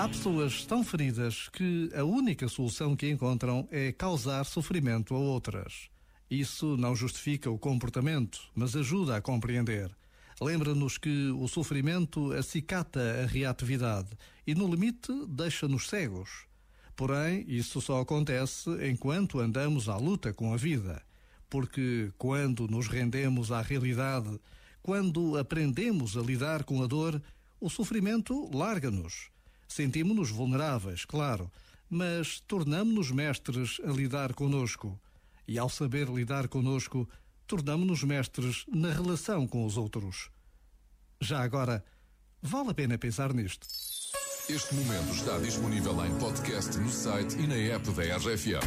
Há pessoas tão feridas que a única solução que encontram é causar sofrimento a outras. Isso não justifica o comportamento, mas ajuda a compreender. Lembra-nos que o sofrimento acicata a reatividade e, no limite, deixa-nos cegos. Porém, isso só acontece enquanto andamos à luta com a vida. Porque quando nos rendemos à realidade, quando aprendemos a lidar com a dor, o sofrimento larga-nos. Sentimos-nos vulneráveis, claro, mas tornamos-nos mestres a lidar conosco. E ao saber lidar conosco, tornamos-nos mestres na relação com os outros. Já agora, vale a pena pensar nisto. Este momento está disponível em podcast no site e na app da RFM.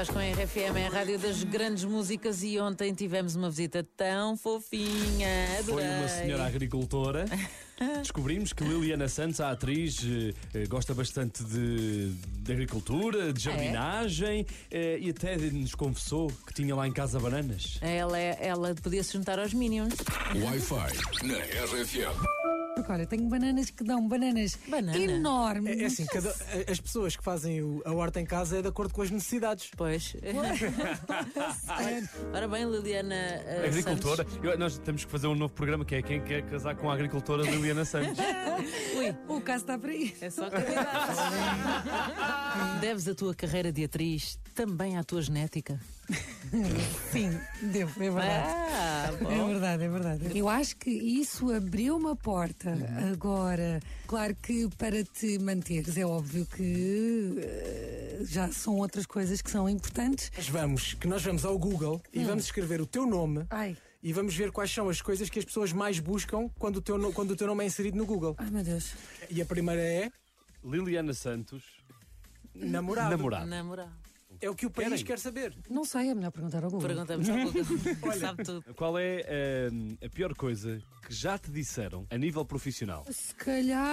Estás com a RFM, é a rádio das grandes músicas e ontem tivemos uma visita tão fofinha. Foi Adorei. uma senhora agricultora. Descobrimos que Liliana Santos, a atriz, eh, eh, gosta bastante de, de agricultura, de jardinagem eh, e até nos confessou que tinha lá em casa bananas. Ela, é- ela podia se juntar aos Minions. Wi-Fi na RFM. Porque olha, tenho bananas que dão bananas Banana? enormes. É, é assim, cada- as pessoas que fazem o- a horta em casa é de acordo com as necessidades. Pois. Ora bem, Liliana. eh, Agricultora. Eu- nós temos que fazer um novo programa que é quem quer casar com a agricultora Liliana Santos. O caso está para aí. é só candidatos. Deves a tua carreira de atriz também à tua genética. Sim, devo, é verdade. Ah, É verdade, é verdade. Eu acho que isso abriu uma porta. Uhum. Agora, claro que para te manteres, é óbvio que eh, já são outras coisas que são importantes. Mas vamos, que nós vamos ao Google e vamos escrever o teu nome Ai, e vamos ver quais são as coisas que as pessoas mais buscam quando o teu, quando o teu nome é inserido no Google. ai meu Deus. E a primeira é Liliana Santos, namorado. namorado. Namorar. É o que o país Querem? quer saber. Não sei, é melhor perguntar ao Google. Perguntamos ao Google. Sabe tudo. Qual é eh, a pior coisa que já te disseram a nível profissional? Se calhar.